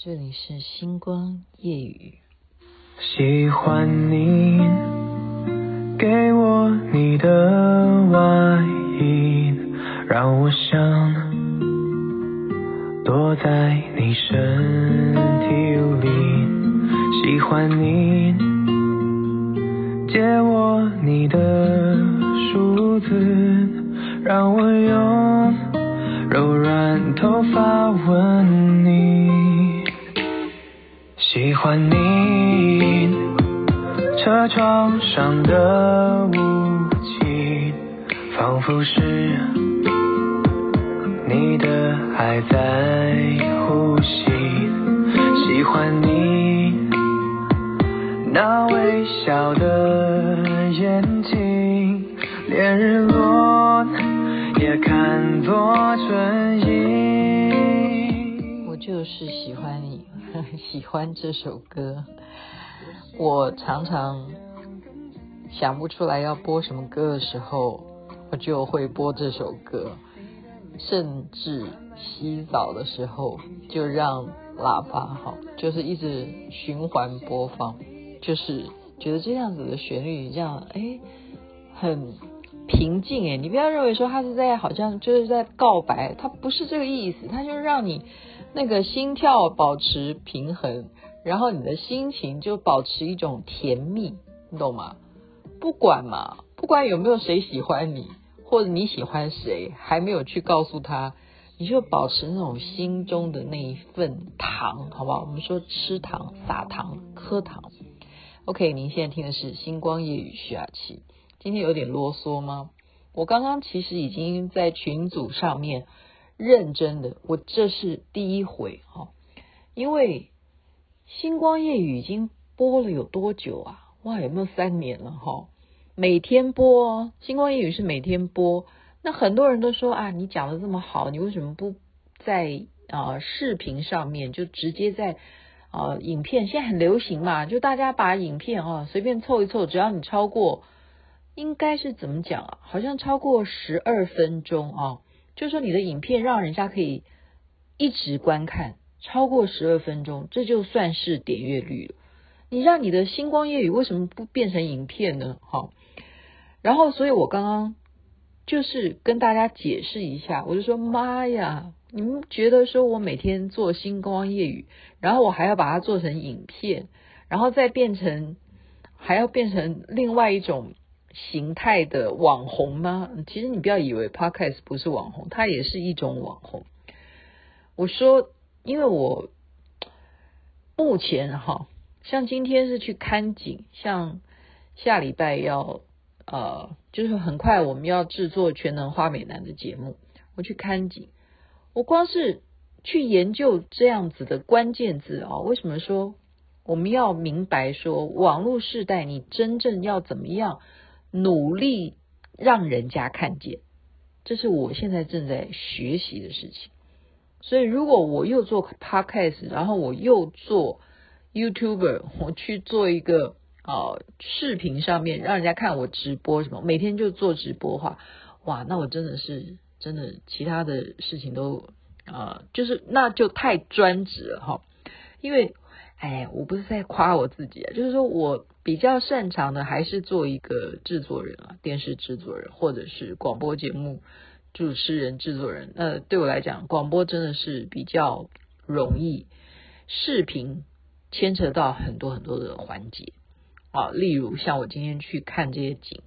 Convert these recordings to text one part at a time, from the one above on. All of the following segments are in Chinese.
这里是星光夜雨。喜欢你给我你的外衣，让我想躲在你身体里。喜欢你借我你的梳子，让我用柔软头发吻你。喜欢你车窗上的雾气，仿佛是你的爱在呼吸。喜欢你那微笑的眼睛，连日落也看作春意。我就是喜欢你。喜欢这首歌，我常常想不出来要播什么歌的时候，我就会播这首歌。甚至洗澡的时候，就让喇叭哈，就是一直循环播放，就是觉得这样子的旋律，这样哎，很平静哎。你不要认为说他是在好像就是在告白，他不是这个意思，他就是让你。那个心跳保持平衡，然后你的心情就保持一种甜蜜，你懂吗？不管嘛，不管有没有谁喜欢你，或者你喜欢谁，还没有去告诉他，你就保持那种心中的那一份糖，好不好？我们说吃糖、撒糖、磕糖。OK，您现在听的是星光夜雨徐雅琪，今天有点啰嗦吗？我刚刚其实已经在群组上面。认真的，我这是第一回哈，因为星光夜语已经播了有多久啊？哇，有没有三年了哈？每天播，星光夜语是每天播。那很多人都说啊，你讲的这么好，你为什么不在啊、呃、视频上面就直接在啊、影片？现在很流行嘛，就大家把影片啊随便凑一凑，只要你超过，应该是怎么讲啊？好像超过十二分钟啊。就是说你的影片让人家可以一直观看超过十二分钟，这就算是点阅率了。你让你的星光夜雨为什么不变成影片呢？好，然后所以我刚刚就是跟大家解释一下，我就说妈呀，你们觉得说我每天做星光夜雨，然后我还要把它做成影片，然后再变成还要变成另外一种。形态的网红吗？其实你不要以为 Podcast 不是网红，它也是一种网红。我说，因为我目前哈，像今天是去看景，像下礼拜要呃，就是很快我们要制作全能花美男的节目，我去看景，我光是去研究这样子的关键字啊，为什么说我们要明白说网络时代你真正要怎么样？努力让人家看见，这是我现在正在学习的事情。所以，如果我又做 Podcast，然后我又做 YouTuber，我去做一个啊、呃、视频上面让人家看我直播什么，每天就做直播话，哇，那我真的是真的其他的事情都啊、就是那就太专职了哈。因为，哎，我不是在夸我自己啊，就是说我。比较擅长的还是做一个制作人啊，电视制作人或者是广播节目主持人、制作人。那对我来讲，广播真的是比较容易，视频牵扯到很多很多的环节啊。例如像我今天去看这些景，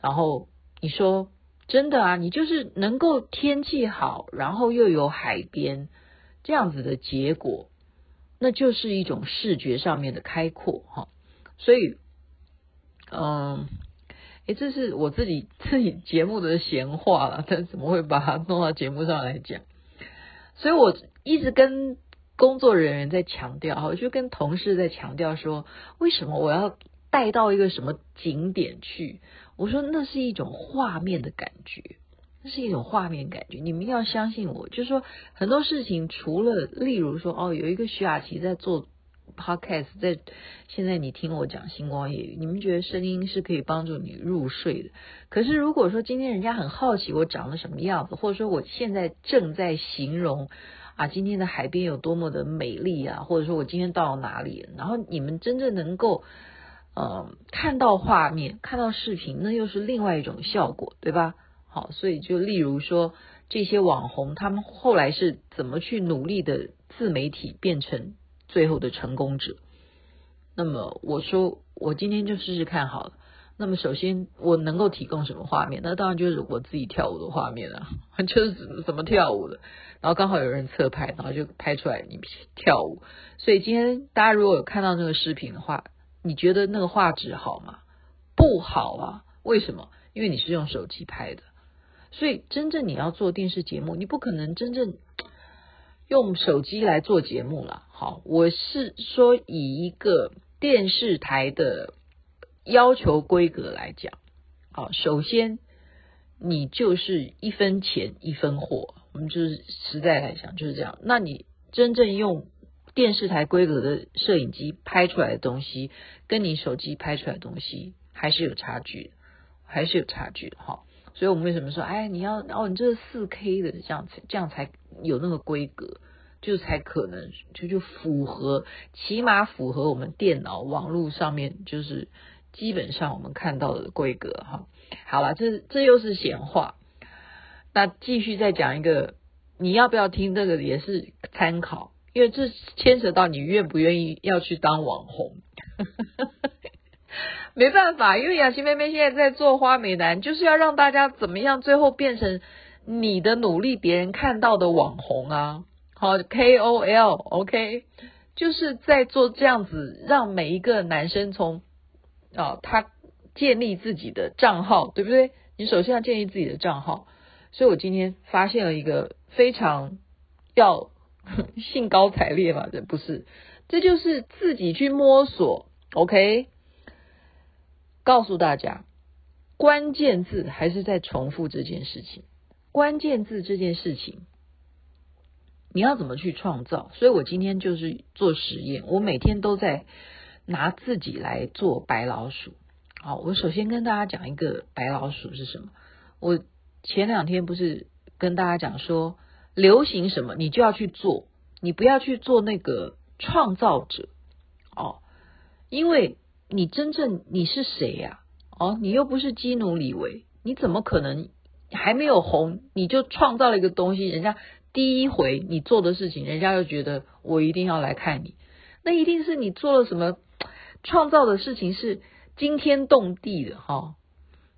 然后你说真的啊，你就是能够天气好，然后又有海边这样子的结果，那就是一种视觉上面的开阔哈。所以，嗯，诶，这是我自己 自己节目的闲话了，但怎么会把它弄到节目上来讲？所以我一直跟工作人员在强调，我就跟同事在强调说，为什么我要带到一个什么景点去？我说那是一种画面的感觉，那是一种画面感觉。你们要相信我，就是说很多事情，除了例如说，哦，有一个徐雅琪在做。Podcast 在现在，你听我讲星光夜语，你们觉得声音是可以帮助你入睡的。可是如果说今天人家很好奇我长得什么样子，或者说我现在正在形容啊，今天的海边有多么的美丽啊，或者说我今天到了哪里，然后你们真正能够呃看到画面、看到视频，那又是另外一种效果，对吧？好，所以就例如说这些网红，他们后来是怎么去努力的自媒体变成最后的成功者？那么我说，我今天就试试看好了。那么首先，我能够提供什么画面？那当然就是我自己跳舞的画面啊，就是怎么跳舞的。然后刚好有人侧拍，然后就拍出来你跳舞。所以今天大家如果有看到那个视频的话，你觉得那个画质好吗？不好啊。为什么？因为你是用手机拍的。所以真正你要做电视节目，你不可能真正用手机来做节目了。好，我是说以一个电视台的要求规格来讲，好，首先你就是一分钱一分货，我们就是实在来讲就是这样。那你真正用电视台规格的摄影机拍出来的东西，跟你手机拍出来的东西还是有差距，还是有差距的哈。所以我们为什么说，哎，你要哦，你这是四 K 的，这样才这样才有那个规格，就才可能就就符合，起码符合我们电脑网络上面就是基本上我们看到的规格哈。好了，这这又是闲话，那继续再讲一个，你要不要听这个也是参考，因为这牵扯到你愿不愿意要去当网红。没办法，因为雅琪妹妹现在在做花美男，就是要让大家怎么样，最后变成你的努力别人看到的网红啊，好 KOL，OK，就是在做这样子，让每一个男生从啊他建立自己的账号，对不对？你首先要建立自己的账号，所以我今天发现了一个非常要 兴高采烈嘛，这不是，这就是自己去摸索，OK。告诉大家，关键字还是在重复这件事情。关键字这件事情，你要怎么去创造？所以我今天就是做实验，我每天都在拿自己来做白老鼠。好，我首先跟大家讲一个白老鼠是什么。我前两天不是跟大家讲说，流行什么你就要去做，你不要去做那个创造者哦，因为。你真正你是谁呀？哦，你又不是基努李维，你怎么可能还没有红你就创造了一个东西？人家第一回你做的事情，人家就觉得我一定要来看你，那一定是你做了什么创造的事情是惊天动地的哈。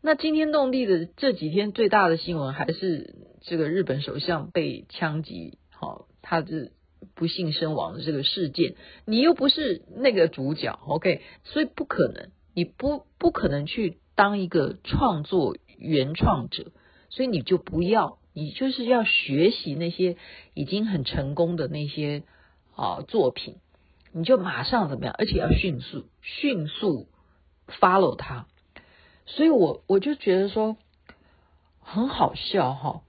那惊天动地的这几天最大的新闻还是这个日本首相被枪击，好，他是。不幸身亡的这个事件，你又不是那个主角，OK，所以不可能，你不不可能去当一个创作原创者，所以你就不要，你就是要学习那些已经很成功的那些啊作品，你就马上怎么样，而且要迅速迅速 follow 他，所以我我就觉得说很好笑哈，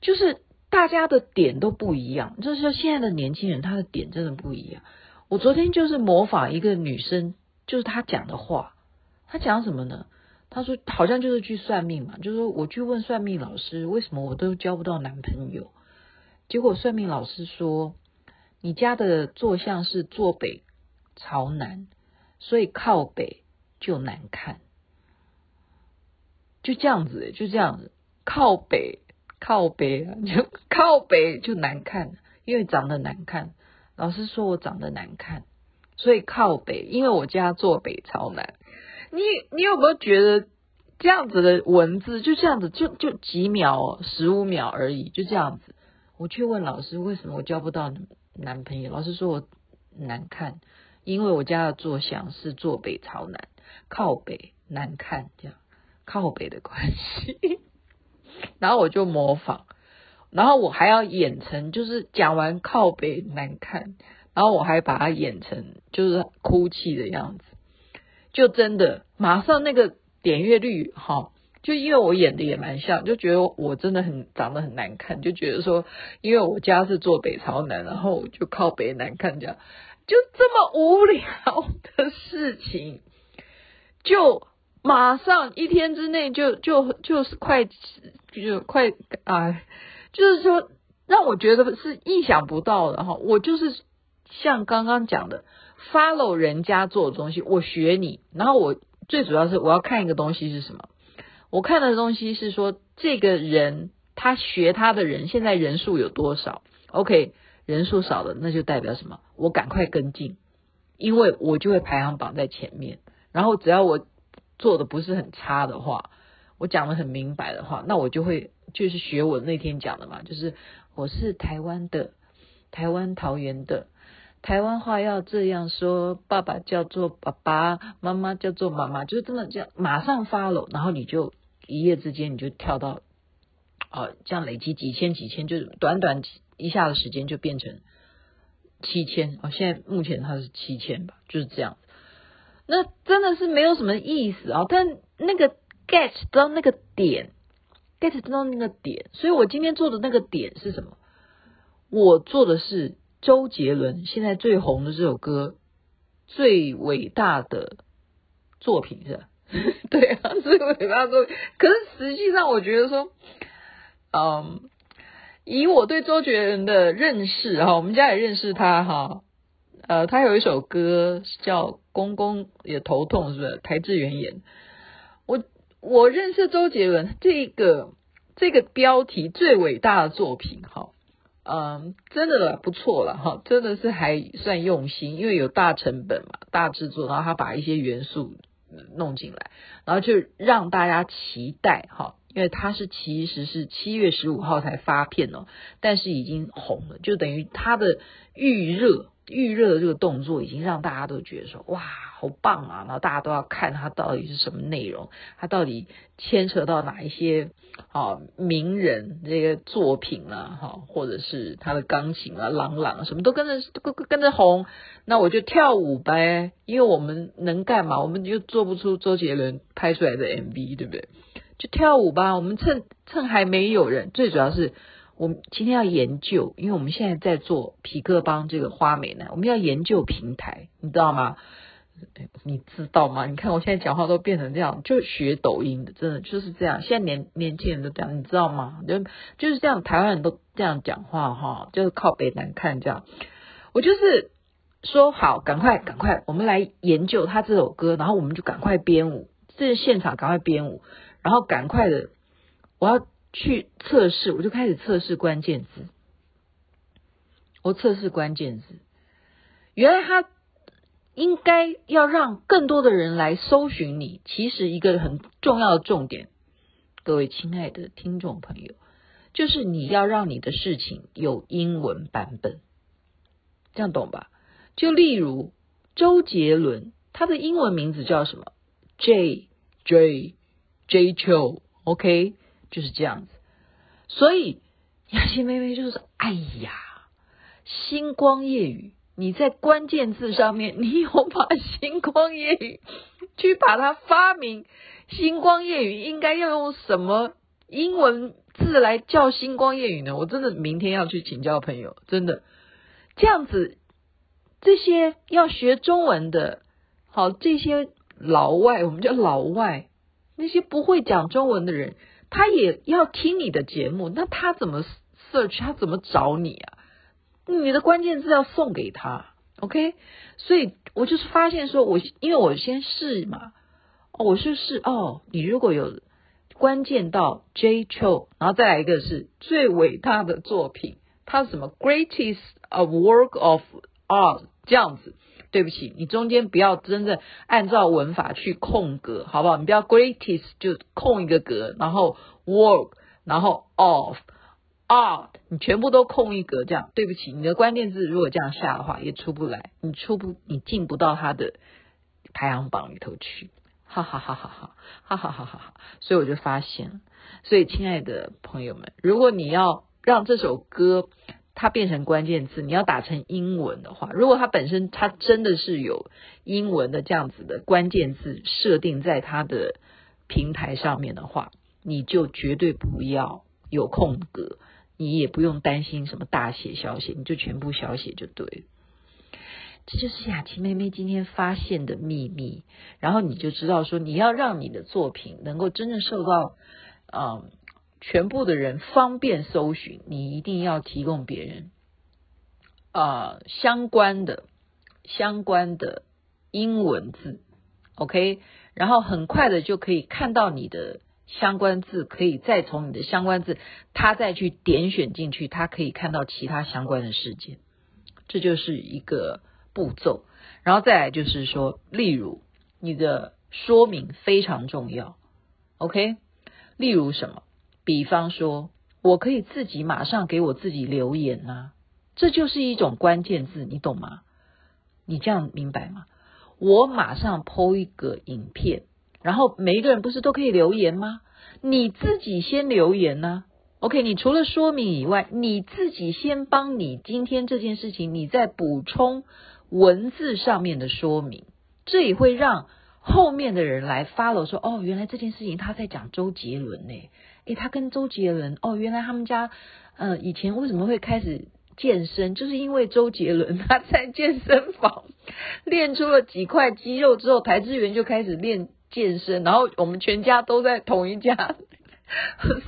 就是。大家的点都不一样，就是现在的年轻人他的点真的不一样。我昨天就是模仿一个女生，就是她讲的话，她讲什么呢？她说好像就是去算命嘛，就是说我去问算命老师，为什么我都交不到男朋友？结果算命老师说，你家的坐向是坐北朝南，所以靠北就难看，就这样子，就这样子，靠北。靠北啊，就靠北就难看，因为长得难看。老师说我长得难看，所以靠北。因为我家坐北朝南。你你有没有觉得这样子的文字就这样子，就就几秒，十五秒而已，就这样子。我去问老师，为什么我交不到男朋友？老师说我难看，因为我家的坐向是坐北朝南，靠北难看，这样靠北的关系。然后我就模仿，然后我还要演成就是讲完靠北难看，然后我还把它演成就是哭泣的样子，就真的马上那个点阅率哈，就因为我演的也蛮像，就觉得我真的很长得很难看，就觉得说因为我家是坐北朝南，然后就靠北难看这样，就这么无聊的事情，就。马上一天之内就就就是快就快啊，就是说让我觉得是意想不到的哈。我就是像刚刚讲的，follow 人家做的东西，我学你。然后我最主要是我要看一个东西是什么？我看的东西是说，这个人他学他的人现在人数有多少？OK，人数少了那就代表什么？我赶快跟进，因为我就会排行榜在前面。然后只要我做的不是很差的话，我讲的很明白的话，那我就会就是学我那天讲的嘛，就是我是台湾的，台湾桃园的，台湾话要这样说，爸爸叫做爸爸，妈妈叫做妈妈，就这么这样，马上 follow，然后你就一夜之间你就跳到，啊，这样累积几千几千，就是短短一下的时间就变成七千，哦，现在目前它是七千吧，就是这样。那真的是没有什么意思啊、哦！但那个 get 到那个点，get 到那个点，所以我今天做的那个点是什么？我做的是周杰伦现在最红的这首歌最伟大的作品是吧？对啊，最伟大的作品。可是实际上，我觉得说，嗯，以我对周杰伦的认识哈，我们家也认识他哈。呃，他有一首歌叫《公公也头痛》，是不是？台智源演。我认识周杰伦这个这个标题最伟大的作品，哈，嗯，真的不错了，哈，真的是还算用心，因为有大成本嘛，大制作，然后他把一些元素弄进来，然后就让大家期待，哈，因为他是其实是七月十五号才发片哦，但是已经红了，就等于他的预热。预热的这个动作已经让大家都觉得说哇，好棒啊！然后大家都要看它到底是什么内容，它到底牵扯到哪一些啊名人这个作品啊，哈，或者是他的钢琴啊、郎朗什么都跟着跟跟着红，那我就跳舞呗，因为我们能干嘛？我们就做不出周杰伦拍出来的 MV，对不对？就跳舞吧，我们趁趁还没有人，最主要是。我们今天要研究，因为我们现在在做皮克邦这个花美男，我们要研究平台，你知道吗？你知道吗？你看我现在讲话都变成这样，就学抖音的，真的就是这样。现在年年轻人都这样，你知道吗？就就是这样，台湾人都这样讲话哈，就是靠北难看这样。我就是说好，赶快赶快，我们来研究他这首歌，然后我们就赶快编舞，这是现场赶快编舞，然后赶快的，我要。去测试，我就开始测试关键字。我测试关键字，原来他应该要让更多的人来搜寻你。其实一个很重要的重点，各位亲爱的听众朋友，就是你要让你的事情有英文版本，这样懂吧？就例如周杰伦，他的英文名字叫什么？J J J Chou，OK？就是这样子，所以雅琪妹妹就是说，哎呀，星光夜雨，你在关键字上面，你有把星光夜雨去把它发明，星光夜雨应该要用什么英文字来叫星光夜雨呢？我真的明天要去请教朋友，真的这样子，这些要学中文的，好，这些老外，我们叫老外，那些不会讲中文的人。他也要听你的节目，那他怎么 search？他怎么找你啊？你的关键字要送给他，OK？所以我就是发现说，我因为我先试嘛，哦，我是试哦。你如果有关键到 J Cho，然后再来一个是最伟大的作品，它是什么 greatest of work of art 这样子。对不起，你中间不要真正按照文法去空格，好不好？你不要 greatest 就空一个格，然后 work，然后 of art，你全部都空一格，这样对不起，你的关键字如果这样下的话，也出不来，你出不，你进不到它的排行榜里头去，哈哈哈哈哈，哈哈哈哈哈，所以我就发现，所以亲爱的朋友们，如果你要让这首歌。它变成关键字，你要打成英文的话，如果它本身它真的是有英文的这样子的关键字设定在它的平台上面的话，你就绝对不要有空格，你也不用担心什么大写小写，你就全部小写就对了。这就是雅琪妹妹今天发现的秘密，然后你就知道说，你要让你的作品能够真正受到嗯全部的人方便搜寻，你一定要提供别人啊、相关的相关的英文字，OK，然后很快的就可以看到你的相关字，可以再从你的相关字，他再去点选进去，他可以看到其他相关的事件，这就是一个步骤。然后再来就是说，例如你的说明非常重要，OK，例如什么？比方说，我可以自己马上给我自己留言呐、这就是一种关键字，你懂吗？你这样明白吗？我马上 po 一个影片，然后每一个人不是都可以留言吗？你自己先留言呢、啊？OK，你除了说明以外，你自己先帮你今天这件事情，你再补充文字上面的说明，这也会让后面的人来 follow 说，哦，原来这件事情他在讲周杰伦呢。诶，他跟周杰伦哦，原来他们家，呃，以前为什么会开始健身？就是因为周杰伦他在健身房练出了几块肌肉之后，台资源就开始练健身，然后我们全家都在同一家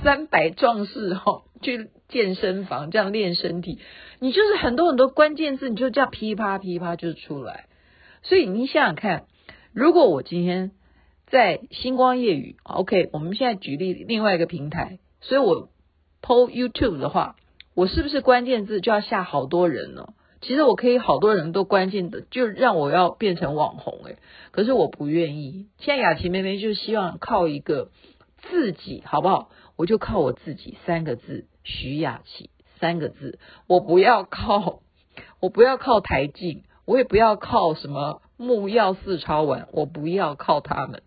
三百壮士哈、哦、去健身房这样练身体。你就是很多很多关键字，你就这样噼啪噼啪就出来。所以你想想看，如果我今天。在星光夜雨，OK，我们现在举例另外一个平台，所以我 PO YouTube 的话，我是不是关键字就要下好多人呢？其实我可以好多人都关键的，就让我要变成网红诶，可是我不愿意。现在雅琪妹妹就希望靠一个自己，好不好？我就靠我自己三个字，徐雅琪三个字，我不要靠，我不要靠台镜，我也不要靠什么木曜四超玩，我不要靠他们。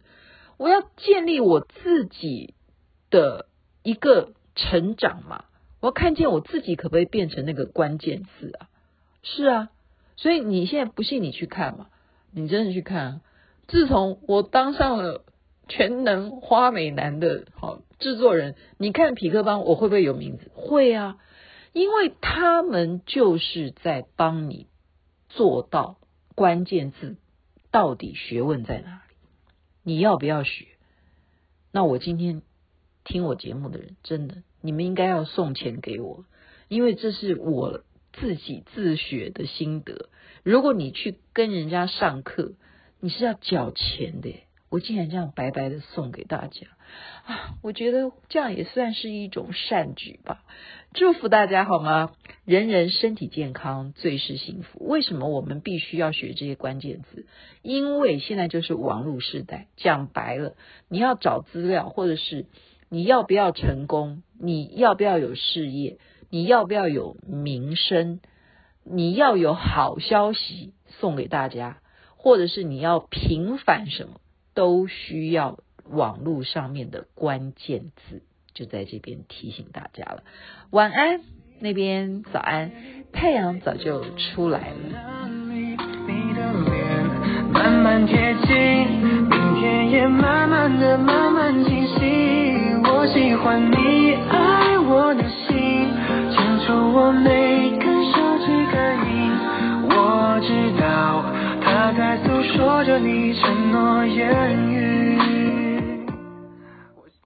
我要建立我自己的一个成长嘛，我要看见我自己可不可以变成那个关键字啊？是啊，所以你现在不信你去看嘛，你真的去看啊。自从我当上了全能花美男的好制作人，你看匹克邦我会不会有名字？会啊，因为他们就是在帮你做到关键字到底学问在哪。你要不要学？那我今天听我节目的人，真的，你们应该要送钱给我，因为这是我自己自学的心得。如果你去跟人家上课，你是要缴钱的。我竟然这样白白的送给大家啊！我觉得这样也算是一种善举吧。祝福大家好吗？人人身体健康，最是幸福。为什么我们必须要学这些关键字？因为现在就是网络时代。讲白了，你要找资料，或者是你要不要成功，你要不要有事业，你要不要有名声，你要有好消息送给大家，或者是你要平反什么？都需要网络上面的关键字，就在这边提醒大家了。晚安，那边早安，太阳早就出来了。你的脸慢慢贴近，明天也慢慢的慢慢清晰。我喜欢你爱我的心，牵出我每根手指感应。我知道。在诉说着你承诺言语。